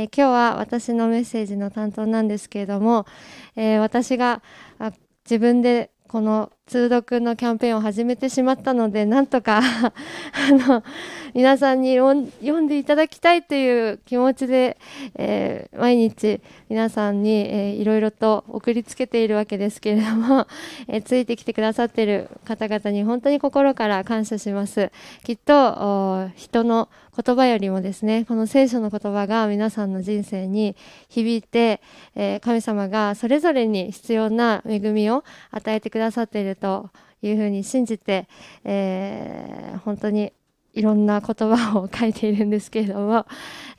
え今日は私のメッセージの担当なんですけれども、え私が自分でこの通読のキャンペーンを始めてしまったのでなんとか あの皆さんに読んでいただきたいという気持ちで、えー、毎日皆さんに、えー、いろいろと送りつけているわけですけれども、えー、ついてきてくださっている方々に本当に心から感謝します。きっと人の言葉よりもですねこの聖書の言葉が皆さんの人生に響いて、えー、神様がそれぞれに必要な恵みを与えてくださっているというふうに信じて、えー、本当にいろんな言葉を書いているんですけれども、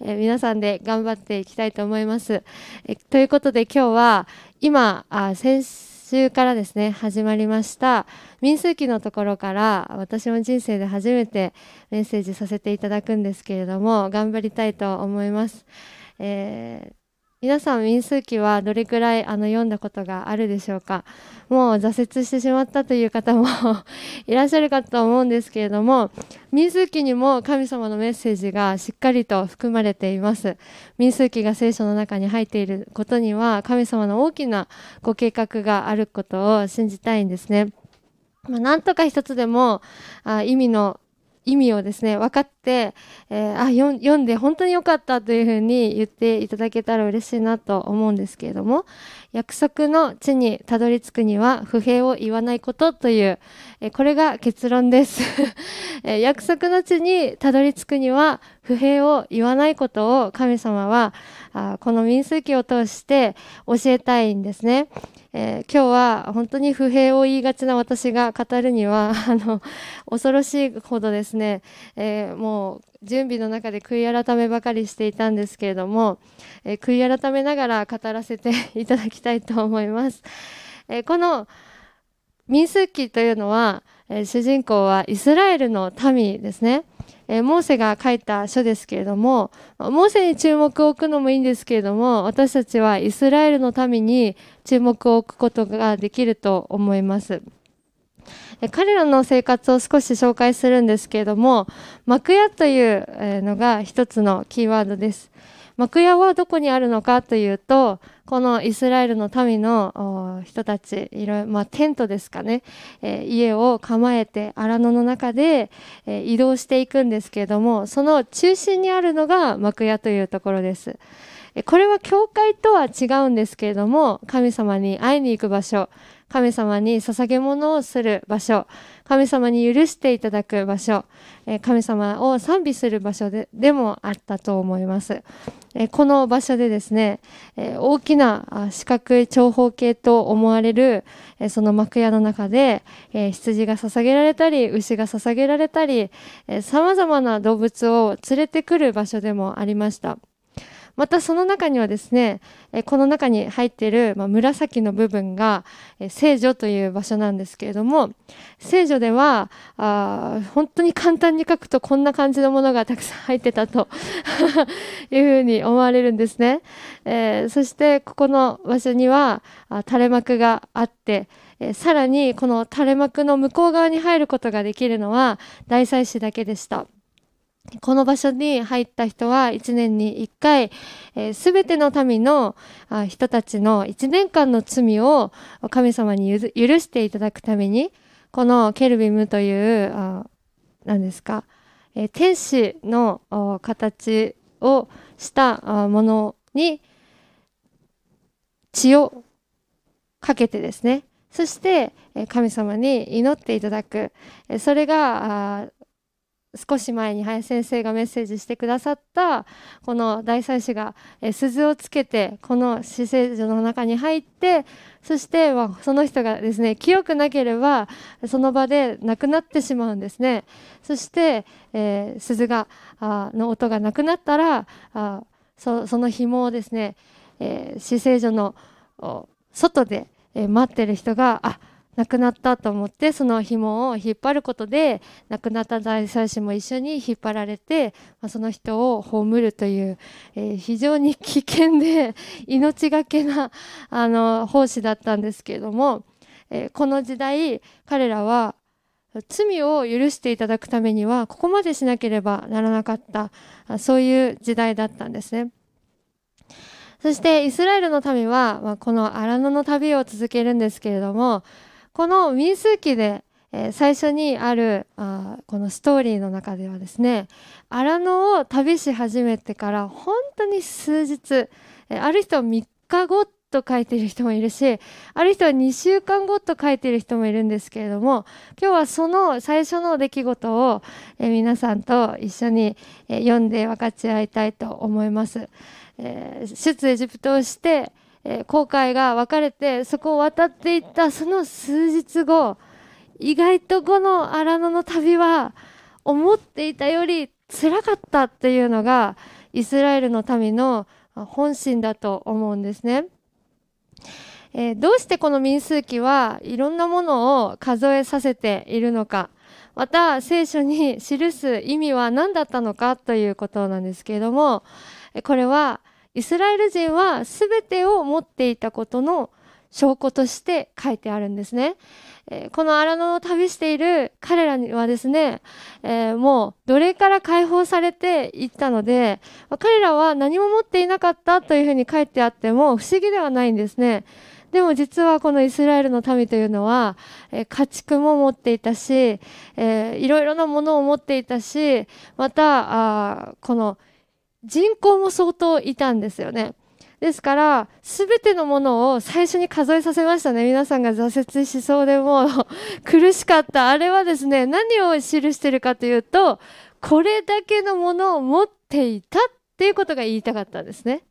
えー、皆さんで頑張っていきたいと思います。えということで今日は今あ先週からですね始まりました民数記のところから私も人生で初めてメッセージさせていただくんですけれども頑張りたいと思います。えー皆さん民数記はどれくらいあの読んだことがあるでしょうか？もう挫折してしまったという方も いらっしゃるかと思うんですけれども民数記にも神様のメッセージがしっかりと含まれています。民数記が聖書の中に入っていることには神様の大きなご計画があることを信じたいんですね。まあ、なんとか一つでもあ意味の意味をですね分かって、えー、あ読んで本当に良かったというふうに言っていただけたら嬉しいなと思うんですけれども約束の地にたどり着くには不平を言わないことという、え、これが結論です、え、約束の地にたどり着くには不平を言わないことを神様はあこの民数記を通して教えたいんですね。えー、今日は本当に不平を言いがちな私が語るにはあの恐ろしいほどですね、えー、もう準備の中で悔い改めばかりしていたんですけれども、えー、悔い改めながら語らせていただきたいと思います。えこの民数記というのは、え主人公はイスラエルの民ですね。えモーセが書いた書ですけれどもモーセに注目を置くのもいいんですけれども私たちはイスラエルの民に注目を置くことができると思います。彼らの生活を少し紹介するんですけれども幕屋というのが一つのキーワードです。幕屋はどこにあるのかというとこのイスラエルの民の人たちいろいろ、まあ、テントですかね、えー、家を構えて荒野の中で、えー、移動していくんですけれどもその中心にあるのが幕屋というところです。これは教会とは違うんですけれども神様に会いに行く場所神様に捧げ物をする場所。神様に許していただく場所。神様を賛美する場所ででもあったと思います。この場所でですね大きな四角い長方形と思われるその幕屋の中で羊が捧げられたり牛が捧げられたりさまざまな動物を連れてくる場所でもありました。またその中にはですねこの中に入っている紫の部分が聖女という場所なんですけれども聖女ではあ本当に簡単に書くとこんな感じのものがたくさん入ってたと いうふうに思われるんですね、えー、そしてここの場所には垂れ幕があってえさらにこの垂れ幕の向こう側に入ることができるのは大祭司だけでした。この場所に入った人は1年に1回、す、べ、ての民の人たちの1年間の罪を神様に許していただくために、このケルビムという、何ですか、えー、天使の形をしたものに血をかけてですね、そして神様に祈っていただく。それが少し前に林先生がメッセージしてくださったこの大祭司が鈴をつけてこの死聖所の中に入ってそしてその人がですね清くなければその場で亡くなってしまうんですね。そして、えー、鈴があの音がなくなったらあそその紐をですね、えー、死聖所の外で、えー、待ってる人があ亡くなったと思ってその紐を引っ張ることで亡くなった大祭司も一緒に引っ張られて、まあ、その人を葬るという、えー、非常に危険で 命がけなあの奉仕だったんですけれども、えー、この時代彼らは罪を許していただくためにはここまでしなければならなかったそういう時代だったんですね。そしてイスラエルの民は、まあ、この荒野の旅を続けるんですけれどもこの民数記で、えー、最初にあるあこのストーリーの中ではですね荒野を旅し始めてから本当に数日、えー、ある人は3日後と書いてる人もいるしある人は2週間後と書いてる人もいるんですけれども今日はその最初の出来事を、えー、皆さんと一緒に、えー、読んで分かち合いたいと思います。えー、出エジプトをして、えー、航海が分かれてそこを渡っていったその数日後意外とこの荒野の旅は思っていたより辛かったっていうのがイスラエルの民の本心だと思うんですね。えー、どうしてこの民数記はいろんなものを数えさせているのかまた聖書に記す意味は何だったのかということなんですけれどもこれはイスラエル人は全てを持っていたことの証拠として書いてあるんですね。えー、この荒野を旅している彼らにはですね、えー、もう奴隷から解放されていったので、彼らは何も持っていなかったというふうに書いてあっても不思議ではないんですね。でも実はこのイスラエルの民というのは、えー、家畜も持っていたし、えー、いろいろなものを持っていたし、また、あこの人口も相当いたんですよね。ですから、すべてのものを最初に数えさせましたね。皆さんが挫折しそうでもう 苦しかった。あれはですね、何を記してるかというと、これだけのものを持っていたっていうことが言いたかったんですね。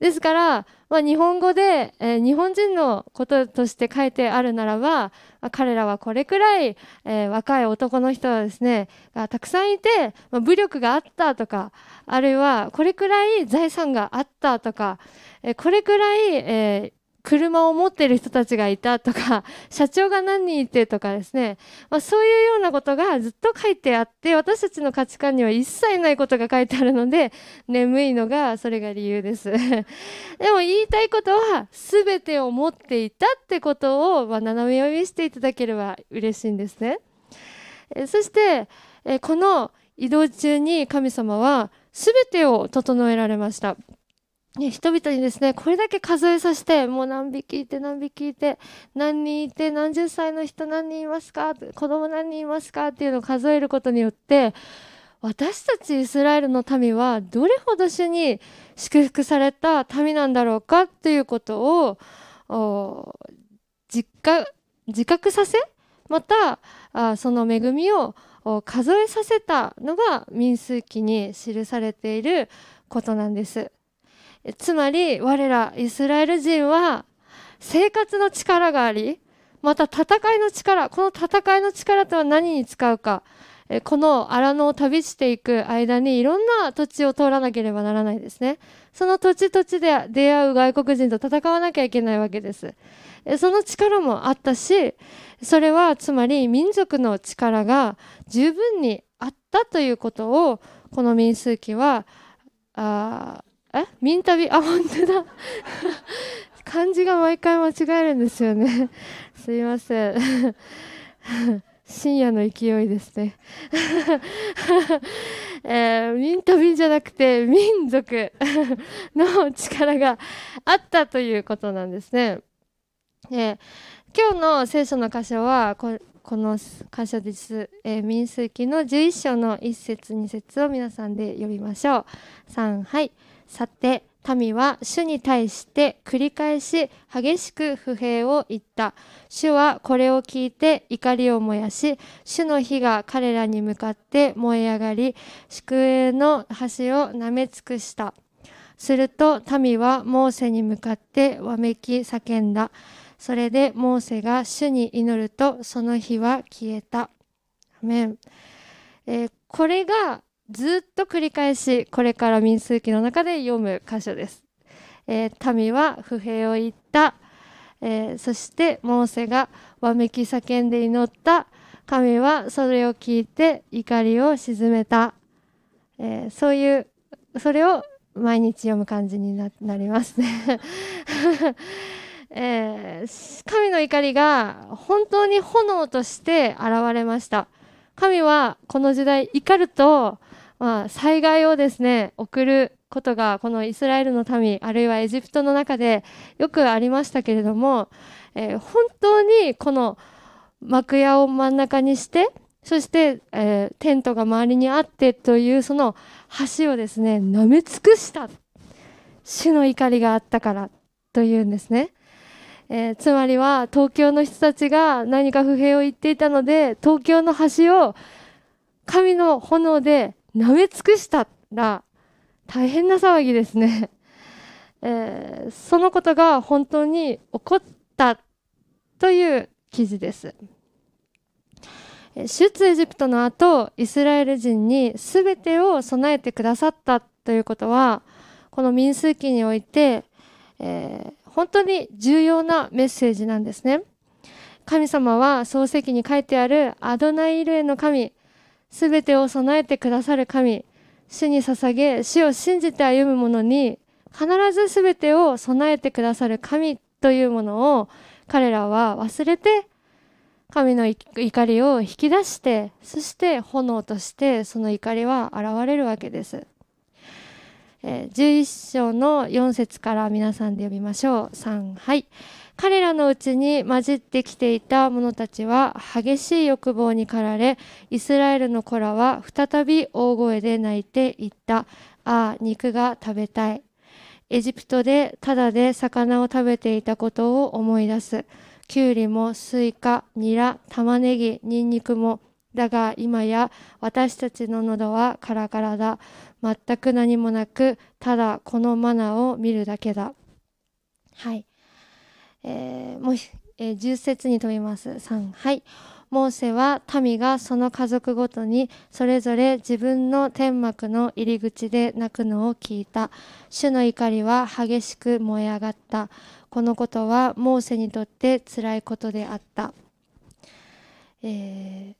ですから、まあ、日本語で、えー、日本人のこととして書いてあるならば、まあ、彼らはこれくらい、えー、若い男の人はですねがたくさんいて、まあ、武力があったとかあるいはこれくらい財産があったとか、えー、これくらい、え車を持ってる人たちがいたとか、社長が何人いてとかですね、まあ、そういうようなことがずっと書いてあって、私たちの価値観には一切ないことが書いてあるので、眠いのがそれが理由です。でも言いたいことは、全てを持っていたってことを、まあ、斜め読みしていただければ嬉しいんですね。えそして、えこの移動中に神様は全てを整えられました。ね、人々にですね、これだけ数えさせて、もう何匹いて何匹いて、何人いて、何十歳の人何人いますか子供何人いますかっていうのを数えることによって、私たちイスラエルの民はどれほど主に祝福された民なんだろうかっていうことを実感自覚させまたあその恵みを数えさせたのが民数記に記されていることなんです。つまり我らイスラエル人は生活の力がありまた戦いの力この戦いの力とは何に使うかこの荒野を旅していく間にいろんな土地を通らなければならないですね。その土地土地で出会う外国人と戦わなきゃいけないわけです。その力もあったしそれはつまり民族の力が十分にあったということをこの民数記はあえ？ミンタビ？あ本当だ。漢字が毎回間違えるんですよね。すいません。深夜の勢いですね。えー、民と民じゃなくて民族の力があったということなんですね。えー、今日の聖書の箇所はここの箇所です、えー、民数記の11章の1節2節を皆さんで読みましょう。3はい。さて民は主に対して繰り返し激しく不平を言った。主はこれを聞いて怒りを燃やし、主の火が彼らに向かって燃え上がり、宿営の橋を舐め尽くした。すると民はモーセに向かってわめき叫んだ。それでモーセが主に祈るとその火は消えた。アメンえー、これがずっと繰り返しこれから民数記の中で読む箇所です、えー、民は不平を言った、えー、そしてモーセがわめき叫んで祈った。神はそれを聞いて怒りを鎮めた、えー、そういうそれを毎日読む感じになりますね。えー、神の怒りが本当に炎として現れました。神はこの時代怒るとまあ、災害をですね送ることがこのイスラエルの民あるいはエジプトの中でよくありましたけれども、えー、本当にこの幕屋を真ん中にしてそして、えー、テントが周りにあってというその橋をですね舐め尽くした主の怒りがあったからというんですね。えー、つまりは東京の人たちが何か不平を言っていたので東京の橋を神の炎で舐め尽くしたら大変な騒ぎですね、えー、そのことが本当に起こったという記事です出エジプトの後イスラエル人に全てを備えてくださったということはこの民数記において、えー、本当に重要なメッセージなんですね。神様は漱石に書いてあるアドナイルへの神、すべてを備えてくださる神、主に捧げ、主を信じて歩む者に必ずすべてを備えてくださる神というものを彼らは忘れて神の怒りを引き出してそして炎としてその怒りは現れるわけです。えー、11章の4節から皆さんで読みましょう。3はい彼らのうちに混じってきていた者たちは激しい欲望に駆られイスラエルの子らは再び大声で泣いていった。ああ肉が食べたい。エジプトでただで魚を食べていたことを思い出す。きゅうりもスイカニラ玉ねぎニンニクもだが今や私たちの喉はカラカラだ。全く何もなくただこのマナを見るだけだ。はい、えー、もう、えー、10節に飛びます。3はい。モーセは民がその家族ごとにそれぞれ自分の天幕の入り口で泣くのを聞いた。主の怒りは激しく燃え上がった。このことはモーセにとってつらいことであった、えー、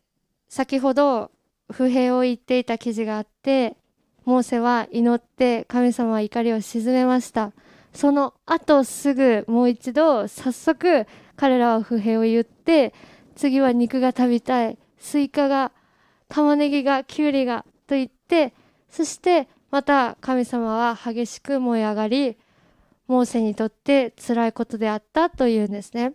先ほど不平を言っていた記事があってモーセは祈って神様は怒りを鎮めました。その後すぐもう一度早速彼らは不平を言って次は肉が食べたい。スイカが玉ねぎがきゅうりがと言ってそしてまた神様は激しく燃え上がりモーセにとって辛いことであったというんですね。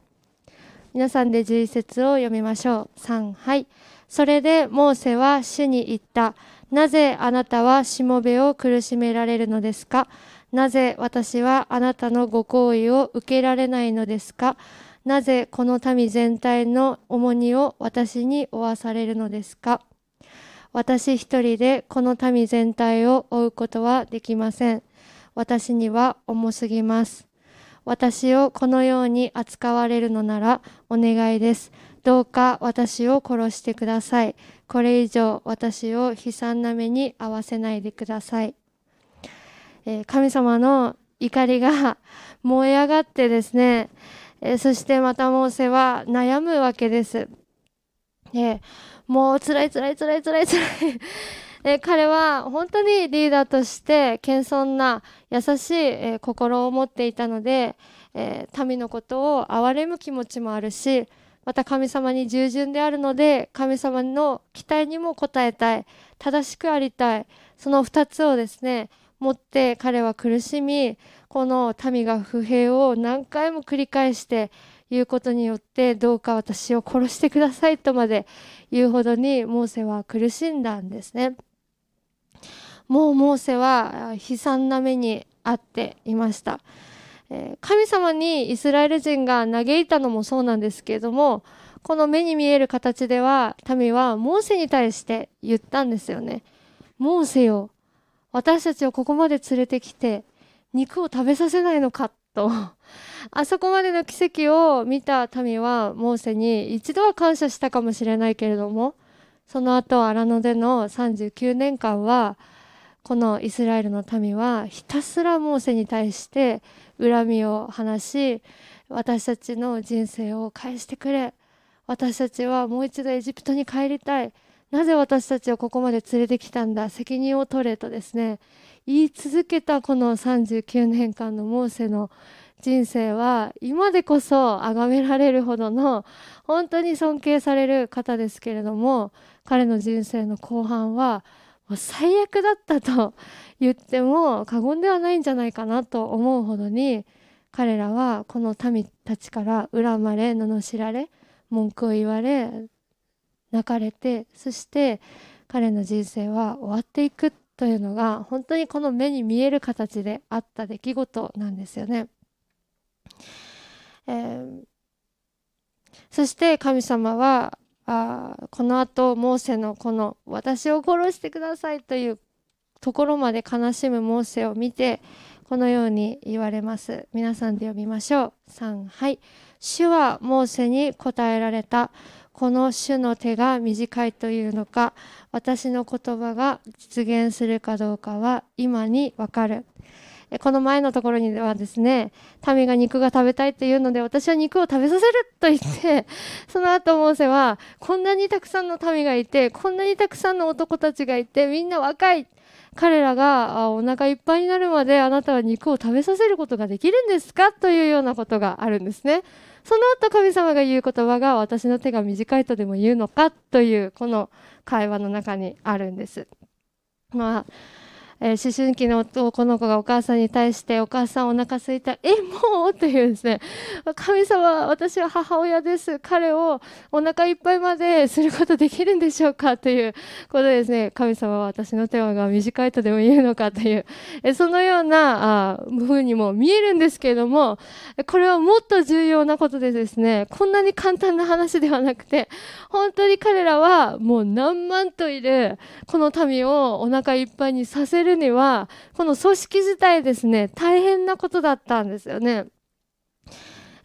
皆さんで11節を読みましょう。3はい。それでモーセは主に言った。なぜあなたはしもべを苦しめられるのですか？なぜ私はあなたのご好意を受けられないのですか？なぜこの民全体の重荷を私に負わされるのですか？私一人でこの民全体を追うことはできません。私には重すぎます。私をこのように扱われるのならお願いです。どうか私を殺してください。これ以上私を悲惨な目に遭わせないでください。え、神様の怒りが 燃え上がってですね、え、そしてまたモーセは悩むわけです。え、もう辛い辛い辛い辛い辛い え彼は本当にリーダーとして謙遜な優しい、え心を持っていたので、え民のことを憐れむ気持ちもあるしまた神様に従順であるので神様の期待にも応えたい正しくありたいその2つをですね持って彼は苦しみこの民が不平を何回も繰り返して言うことによってどうか私を殺してくださいとまで言うほどにモーセは苦しんだんですね。もうモーセは悲惨な目に遭っていました。神様にイスラエル人が嘆いたのもそうなんですけれどもこの目に見える形では民はモーセに対して言ったんですよね。モーセよ私たちをここまで連れてきて肉を食べさせないのかと。あそこまでの奇跡を見た民はモーセに一度は感謝したかもしれないけれどもその後荒野での39年間はこのイスラエルの民はひたすらモーセに対して恨みを話し私たちの人生を返してくれ。私たちはもう一度エジプトに帰りたい。なぜ私たちをここまで連れてきたんだ？責任を取れとですね言い続けたこの39年間のモーセの人生は今でこそ崇められるほどの本当に尊敬される方ですけれども彼の人生の後半は最悪だったと言っても過言ではないんじゃないかなと思うほどに彼らはこの民たちから恨まれ罵られ文句を言われ泣かれてそして彼の人生は終わっていくというのが本当にこの目に見える形であった出来事なんですよね。えー、そして神様はあこのあとモーセのこの「私を殺してください」というところまで悲しむモーセを見てこのように言われます。皆さんで読みましょう。3はい。主はモーセに答えられた。この主の手が短いというのか私の言葉が実現するかどうかは今にわかる。この前のところにはですね民が肉が食べたいというので私は肉を食べさせると言って その後モーセはこんなにたくさんの民がいてこんなにたくさんの男たちがいてみんな若い。彼らがお腹いっぱいになるまであなたは肉を食べさせることができるんですか？というようなことがあるんですね。その後神様が言う言葉が私の手が短いとでも言うのかというこの会話の中にあるんです。まあえー、思春期の男の子がお母さんに対してお母さんお腹すいたえもう？というですね。神様私は母親です。彼をお腹いっぱいまですることできるんでしょうか？ということですね。神様は私の手話が短いとでも言うのか？という。えそのようなあ風にも見えるんですけれどもこれはもっと重要なことでですねこんなに簡単な話ではなくて本当に彼らはもう何万といるこの民をお腹いっぱいにさせるるにはこの組織自体ですね大変なことだったんですよね。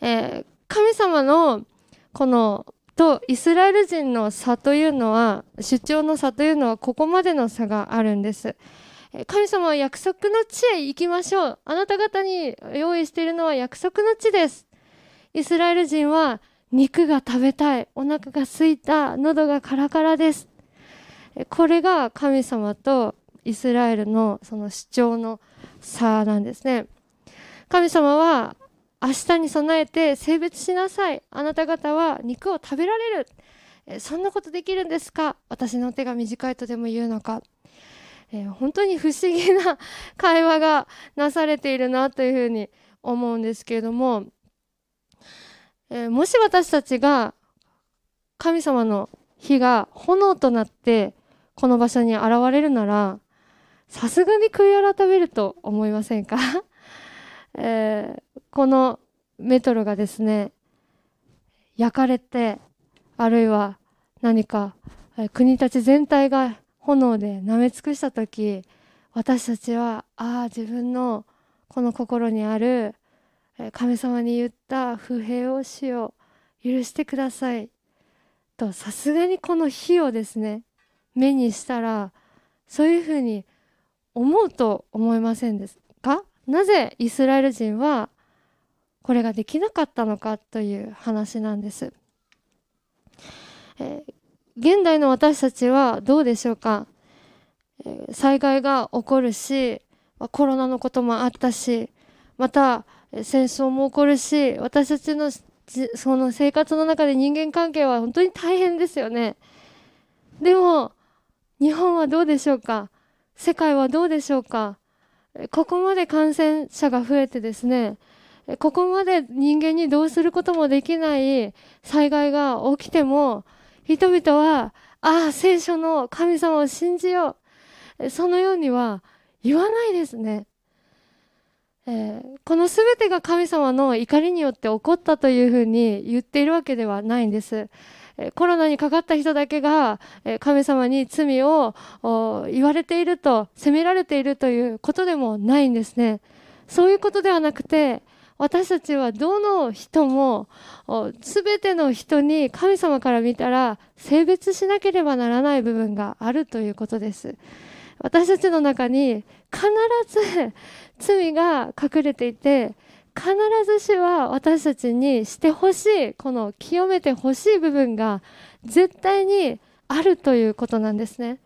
えー、神様のこのとイスラエル人の差というのは主張の差というのはここまでの差があるんです。神様は約束の地へ行きましょう。あなた方に用意しているのは約束の地です。イスラエル人は肉が食べたい、お腹が空いた、喉がカラカラです。これが神様とイスラエルのその主張の差なんですね。神様は明日に備えて性別しなさい。あなた方は肉を食べられる。そんなことできるんですか？私の手が短いとでも言うのか、え、本当に不思議な会話がなされているなというふうに思うんですけれども、え、もし私たちが神様の火が炎となってこの場所に現れるならさすがに悔い改めると思いませんか、えー、このメトロがですね焼かれてあるいは何か国たち全体が炎で舐め尽くした時私たちはああ自分のこの心にある神様に言った不平を死を許してください。とさすがにこの火をですね目にしたらそういうふうに思うと思いませんですか？なぜイスラエル人はこれができなかったのかという話なんです、えー、現代の私たちはどうでしょうか、えー、災害が起こるしコロナのこともあったしまた戦争も起こるし私たちのその生活の中で人間関係は本当に大変ですよね。でも日本はどうでしょうか？世界はどうでしょうか？ここまで感染者が増えてですねここまで人間にどうすることもできない災害が起きても人々はああ聖書の神様を信じよう。そのようには言わないですね、えー、この全てが神様の怒りによって起こったというふうに言っているわけではないんです。コロナにかかった人だけが神様に罪を言われていると責められているということでもないんですね。そういうことではなくて私たちはどの人も全ての人に神様から見たら性別しなければならない部分があるということです。私たちの中に必ず 罪が隠れていて必ずしは私たちにしてほしいこの清めてほしい部分が絶対にあるということなんですね。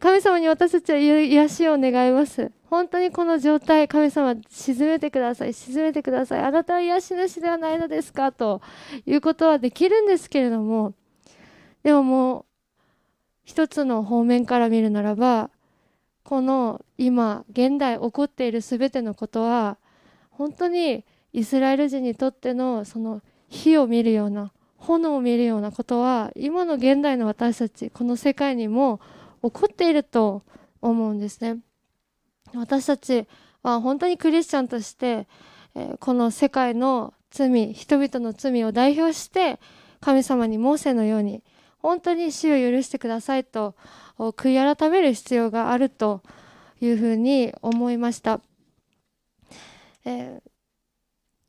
神様に私たちは癒しを願います。本当にこの状態神様沈めてください沈めてください。あなたは癒し主ではないのですかということはできるんですけれどもでももう一つの方面から見るならばこの今現代起こっている全てのことは本当にイスラエル人にとってのその火を見るような炎を見るようなことは今の現代の私たちこの世界にも起こっていると思うんですね。私たちは本当にクリスチャンとして、この世界の罪人々の罪を代表して神様にモーセのように本当に死を許してくださいと悔い改める必要があるというふうに思いました。え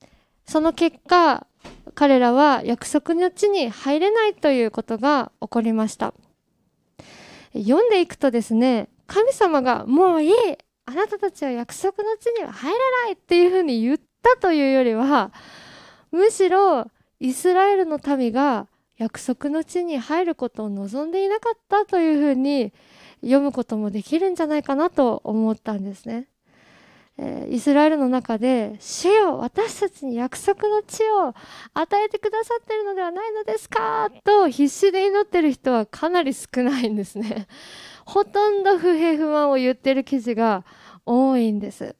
ー、その結果彼らは約束の地に入れないということが起こりました読んでいくとですね神様がもういいあなたたちは約束の地には入れないっていうふうに言ったというよりはむしろイスラエルの民が約束の地に入ることを望んでいなかったというふうに読むこともできるんじゃないかなと思ったんですね。えー、イスラエルの中で「主よ私たちに約束の地を与えてくださってるのではないのですか?」と必死で祈ってる人はかなり少ないんですね。ほとんど不平不満を言ってる記事が多いんです。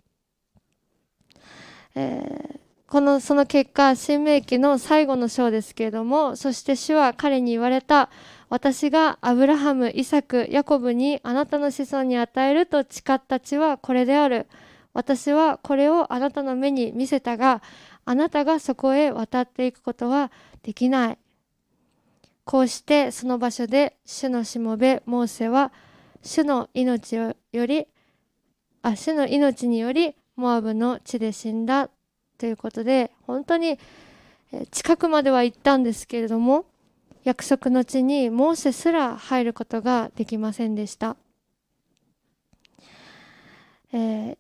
えーこのその結果新明記の最後の章ですけれどもそして主は彼に言われた私がアブラハムイサクヤコブにあなたの子孫に与えると誓った地はこれである私はこれをあなたの目に見せたがあなたがそこへ渡っていくことはできない。こうしてその場所で主のしもべモーセは主の命よりあ主の命によりモアブの地で死んだということで本当に近くまでは行ったんですけれども約束の地にモーセすら入ることができませんでした、えー、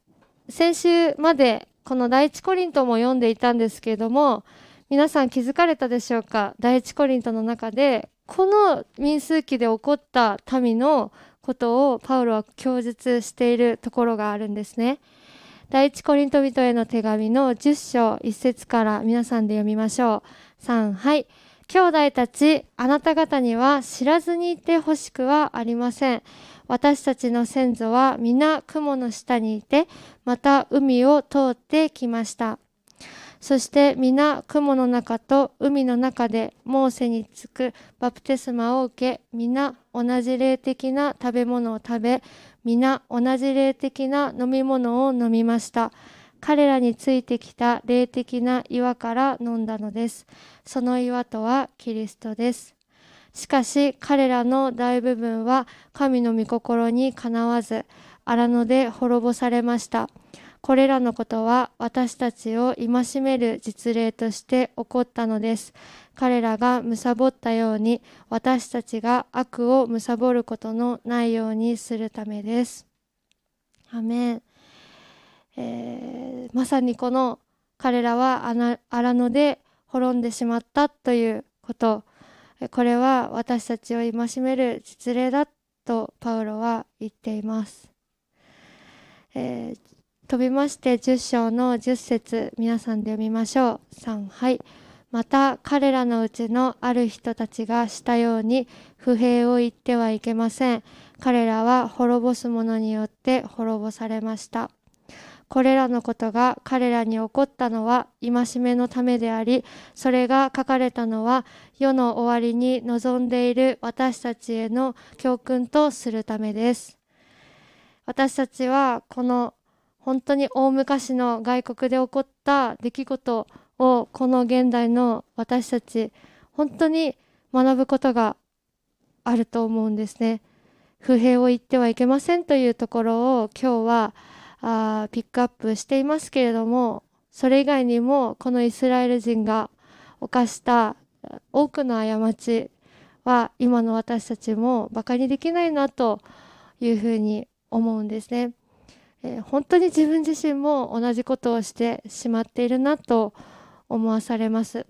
先週までこの第一コリントも読んでいたんですけれども皆さん気づかれたでしょうか？第一コリントの中でこの民数記で起こった民のことをパウロは供述しているところがあるんですね。第一コリント人への手紙の10章1節から皆さんで読みましょう。3、はい。兄弟たち、あなた方には知らずにいてほしくはありません。私たちの先祖は皆雲の下にいて、また海を通ってきました。そして皆雲の中と海の中でモーセにつくバプテスマを受け皆同じ霊的な食べ物を食べ皆同じ霊的な飲み物を飲みました。彼らについてきた霊的な岩から飲んだのです。その岩とはキリストです。しかし彼らの大部分は神の御心にかなわず荒野で滅ぼされました。これらのことは私たちを戒める実例として起こったのです。彼らが貪ったように私たちが悪を貪ることのないようにするためです。アメン、えー、まさにこの彼らは荒野で滅んでしまったということ。これは私たちを戒める実例だとパウロは言っています。えー、飛びまして10章の10節皆さんで読みましょう。3はいまた彼らのうちのある人たちがしたように不平を言ってはいけません。彼らは滅ぼす者によって滅ぼされました。これらのことが彼らに起こったのは戒めのためであり、それが書かれたのは世の終わりに望んでいる私たちへの教訓とするためです。私たちはこの本当に大昔の外国で起こった出来事をこの現代の私たち本当に学ぶことがあると思うんですね。不平を言ってはいけませんというところを今日はあピックアップしていますけれどもそれ以外にもこのイスラエル人が犯した多くの過ちは今の私たちもバカにできないなというふうに思うんですね。えー、本当に自分自身も同じことをしてしまっているなと思わされます。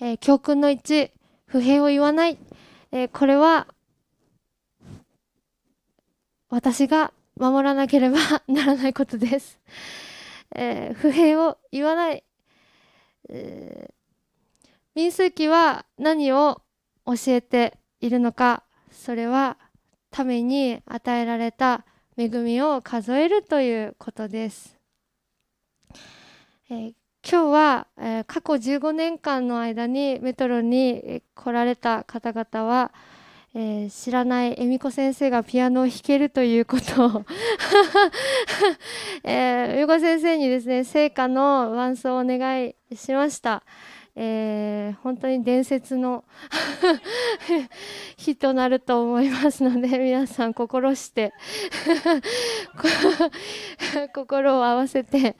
えー、教訓の1、不平を言わない。えー、これは私が守らなければ ならないことです。えー、不平を言わない。えー、民数記は何を教えているのか、それはために与えられた恵みを数えるということです。えー、今日は、えー、過去15年間の間にメトロに来られた方々は、えー、知らない恵美子先生がピアノを弾けるということを えー、恵美子先生にですね聖歌の伴奏をお願いしました。えー、本当に伝説の 日となると思いますので皆さん心して 心を合わせて、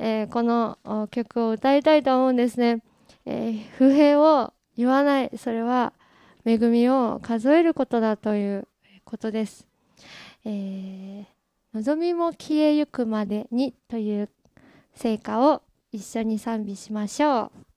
え、この曲を歌いたいと思うんですね。え、不平を言わないそれは恵みを数えることだということです。えー、望みも消えゆくまでにという成果を一緒に賛美しましょう。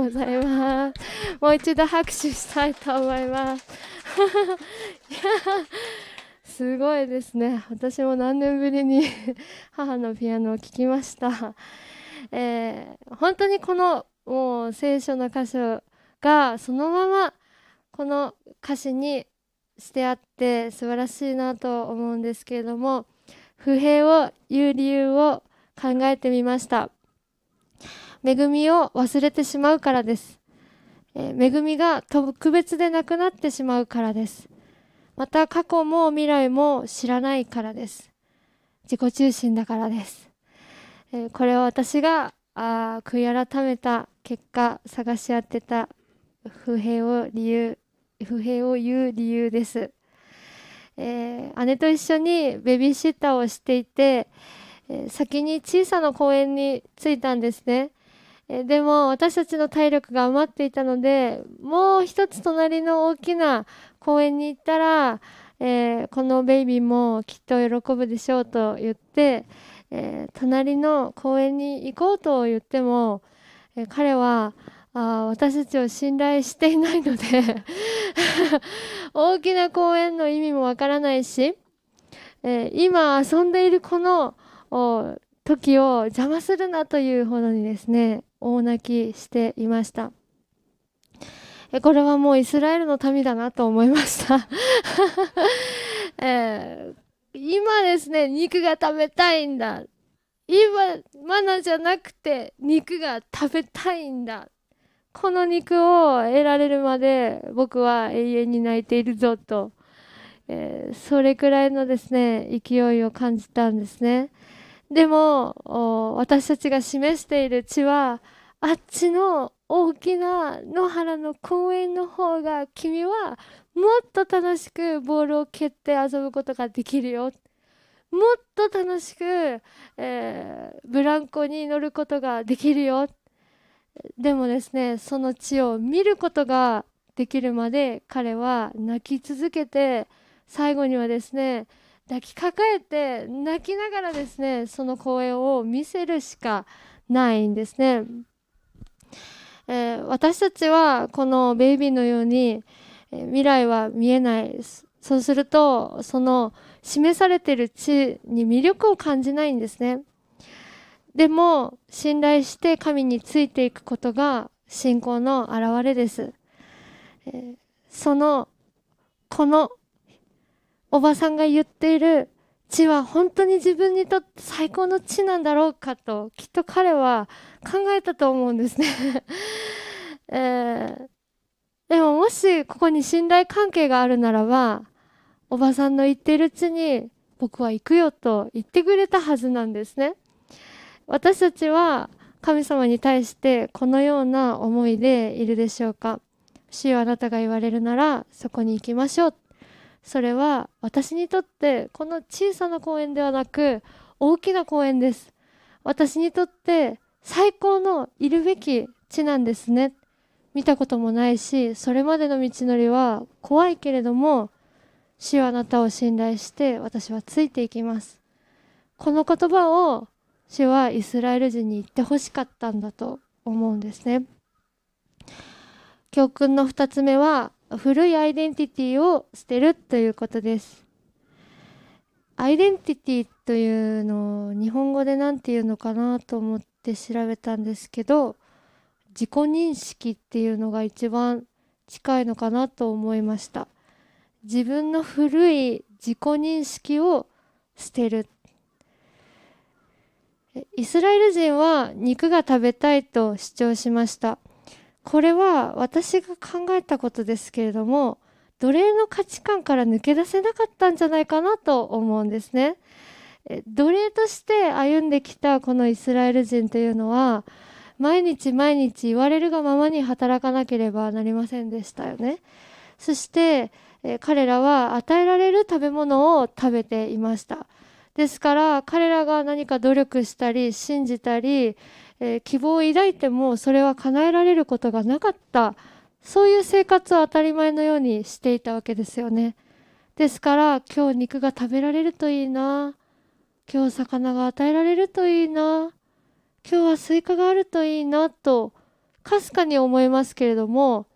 ございます。もう一度拍手したいと思います。いやすごいですね。私も何年ぶりに 母のピアノを聴きました。えー、本当にこのもう聖書の箇所がそのままこの歌詞にしてあって素晴らしいなと思うんですけれども不平を言う理由を考えてみました。恵みを忘れてしまうからです。え恵みが特別でなくなってしまうからです。また過去も未来も知らないからです。自己中心だからです。えこれは私があ悔い改めた結果探し当てた不平を理由不平を言う理由です、えー、姉と一緒にベビーシッターをしていて、えー、先に小さな公園に着いたんですねえでも私たちの体力が余っていたのでもう一つ隣の大きな公園に行ったら、えー、このベイビーもきっと喜ぶでしょうと言って、えー、隣の公園に行こうと言っても、えー、彼はあ私たちを信頼していないので 大きな公園の意味もわからないし、え今遊んでいるこの時を邪魔するなというほどにですね大泣きしていました、これはもうイスラエルの民だなと思いました。えー、今ですね肉が食べたいんだ。今マナじゃなくて肉が食べたいんだ。この肉を得られるまで僕は永遠に泣いているぞと、えー、それくらいのですね勢いを感じたんですね。でも私たちが示している血はあっちの大きな野原の公園の方が君はもっと楽しくボールを蹴って遊ぶことができるよ。もっと楽しく、えー、ブランコに乗ることができるよ。でもですねその地を見ることができるまで彼は泣き続けて最後にはですね抱きかかえて泣きながらですねその公演を見せるしかないんですね、えー、私たちはこのベイビーのように、えー、未来は見えない。そうするとその示されてる地に魅力を感じないんですね。でも信頼して神についていくことが信仰の表れです、えー、そのこのおばさんが言っている地は本当に自分にとって最高の地なんだろうかときっと彼は考えたと思うんですね。えー、でももしここに信頼関係があるならばおばさんの言っているうちに僕は行くよと言ってくれたはずなんですね。私たちは神様に対してこのような思いでいるでしょうか。主よあなたが言われるならそこに行きましょうそれは私にとってこの小さな公園ではなく大きな公園です。私にとって最高のいるべき地なんですね。見たこともないしそれまでの道のりは怖いけれども主はあなたを信頼して私はついていきます。この言葉を主はイスラエル人に言ってほしかったんだと思うんですね。教訓の2つ目は古いアイデンティティを捨てるということです。アイデンティティというのを日本語で何て言うのかなと思って調べたんですけど自己認識っていうのが一番近いのかなと思いました。自分の古い自己認識を捨てる。イスラエル人は肉が食べたいと主張しました。これは私が考えたことですけれども奴隷の価値観から抜け出せなかったんじゃないかなと思うんですね。奴隷として歩んできたこのイスラエル人というのは毎日毎日言われるがままに働かなければなりませんでしたよね。そして彼らは与えられる食べ物を食べていました。ですから彼らが何か努力したり信じたりえー、希望を抱いてもそれは叶えられることがなかった。そういう生活を当たり前のようにしていたわけですよね。ですから今日肉が食べられるといいな。今日魚が与えられるといいな。今日はスイカがあるといいな。とかすかに思いますけれども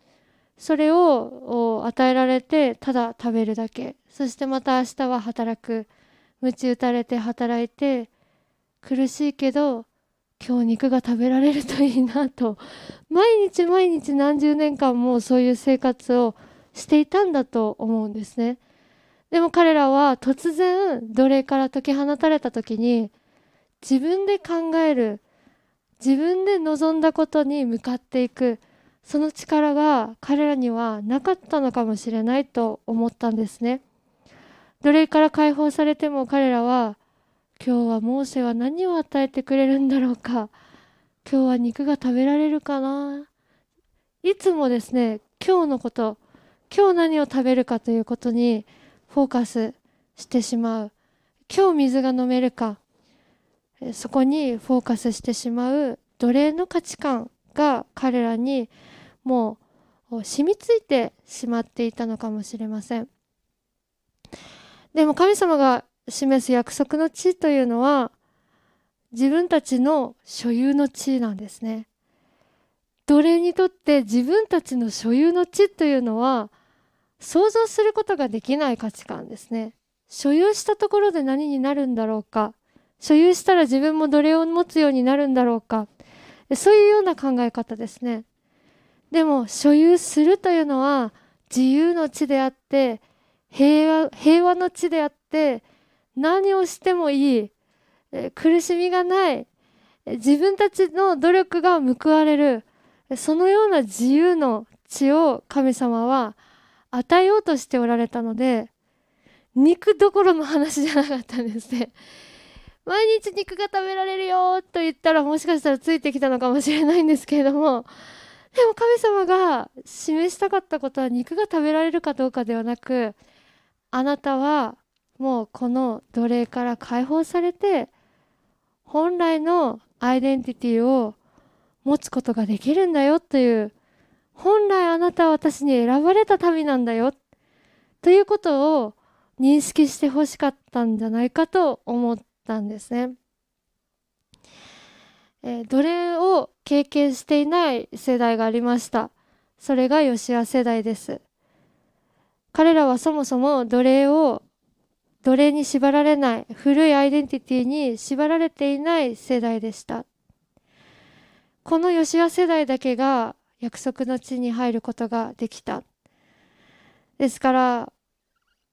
それを与えられてただ食べるだけ。そしてまた明日は働く。鞭打たれて働いて苦しいけど今日肉が食べられるといいなと。毎日毎日何十年間もそういう生活をしていたんだと思うんですね。でも彼らは突然奴隷から解き放たれた時に自分で考える自分で望んだことに向かっていくその力が彼らにはなかったのかもしれないと思ったんですね。奴隷から解放されても彼らは今日はモーセは何を与えてくれるんだろうか。今日は肉が食べられるかな。いつもですね今日のこと今日何を食べるかということにフォーカスしてしまう。今日水が飲めるかそこにフォーカスしてしまう。奴隷の価値観が彼らにもう染みついてしまっていたのかもしれません。でも神様が示す約束の地というのは自分たちの所有の地なんですね。奴隷にとって自分たちの所有の地というのは想像することができない価値観ですね。所有したところで何になるんだろうか。所有したら自分も奴隷を持つようになるんだろうか。そういうような考え方ですね。でも所有するというのは自由の地であって平和平和の地であって何をしてもいい苦しみがない自分たちの努力が報われるそのような自由の地を神様は与えようとしておられたので肉どころの話じゃなかったんですね。毎日肉が食べられるよと言ったらもしかしたらついてきたのかもしれないんですけれどもでも神様が示したかったことは肉が食べられるかどうかではなくあなたはもうこの奴隷から解放されて本来のアイデンティティを持つことができるんだよという本来あなたは私に選ばれた民なんだよということを認識してほしかったんじゃないかと思ったんですね。えー、奴隷を経験していない世代がありました。それがヨシア世代です。彼らはそもそも奴隷を奴隷に縛られない古いアイデンティティに縛られていない世代でした。このヨシア世代だけが約束の地に入ることができた。ですから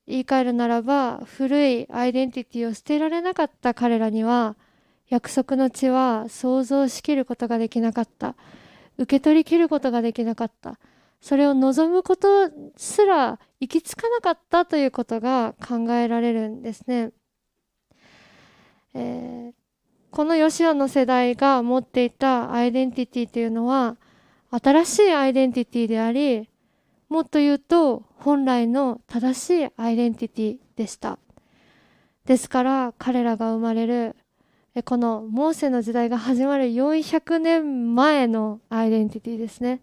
言い換えるならば古いアイデンティティを捨てられなかった彼らには約束の地は想像しきることができなかった受け取りきることができなかったそれを望むことすら行き着かなかったということが考えられるんですね。えー、このヨシアの世代が持っていたアイデンティティというのは新しいアイデンティティでありもっと言うと本来の正しいアイデンティティでしたですから彼らが生まれるこのモーセの時代が始まる400年前のアイデンティティですね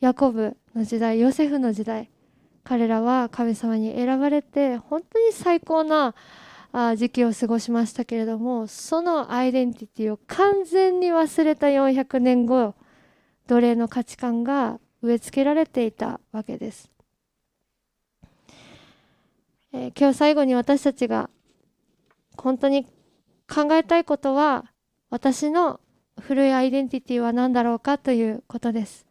ヤコブの時代ヨセフの時代彼らは神様に選ばれて本当に最高な時期を過ごしましたけれどもそのアイデンティティを完全に忘れた400年後奴隷の価値観が植え付けられていたわけです、えー、今日最後に私たちが本当に考えたいことは私の古いアイデンティティは何だろうかということです、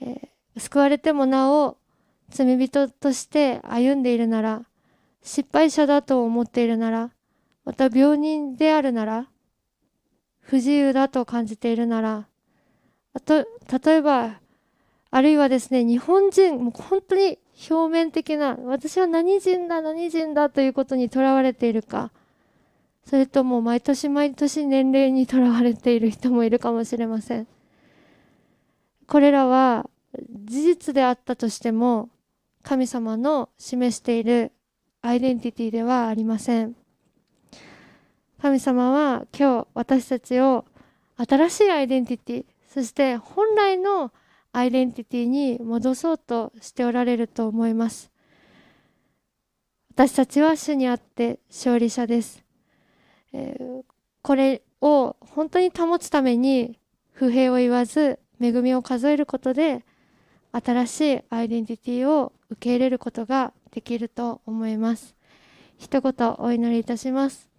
えー、救われてもなお罪人として歩んでいるなら失敗者だと思っているならまた病人であるなら不自由だと感じているならあと例えばあるいはですね、日本人、もう本当に表面的な、私は何人だ、何人だということにとらわれているか、それとも毎年毎年年齢にとらわれている人もいるかもしれません。これらは事実であったとしても、神様の示しているアイデンティティではありません。神様は今日私たちを新しいアイデンティティ、そして本来のアイデンティティに戻そうとしておられると思います私たちは主にあって勝利者です、えー、これを本当に保つために不平を言わず恵みを数えることで新しいアイデンティティを受け入れることができると思います。一言お祈りいたします。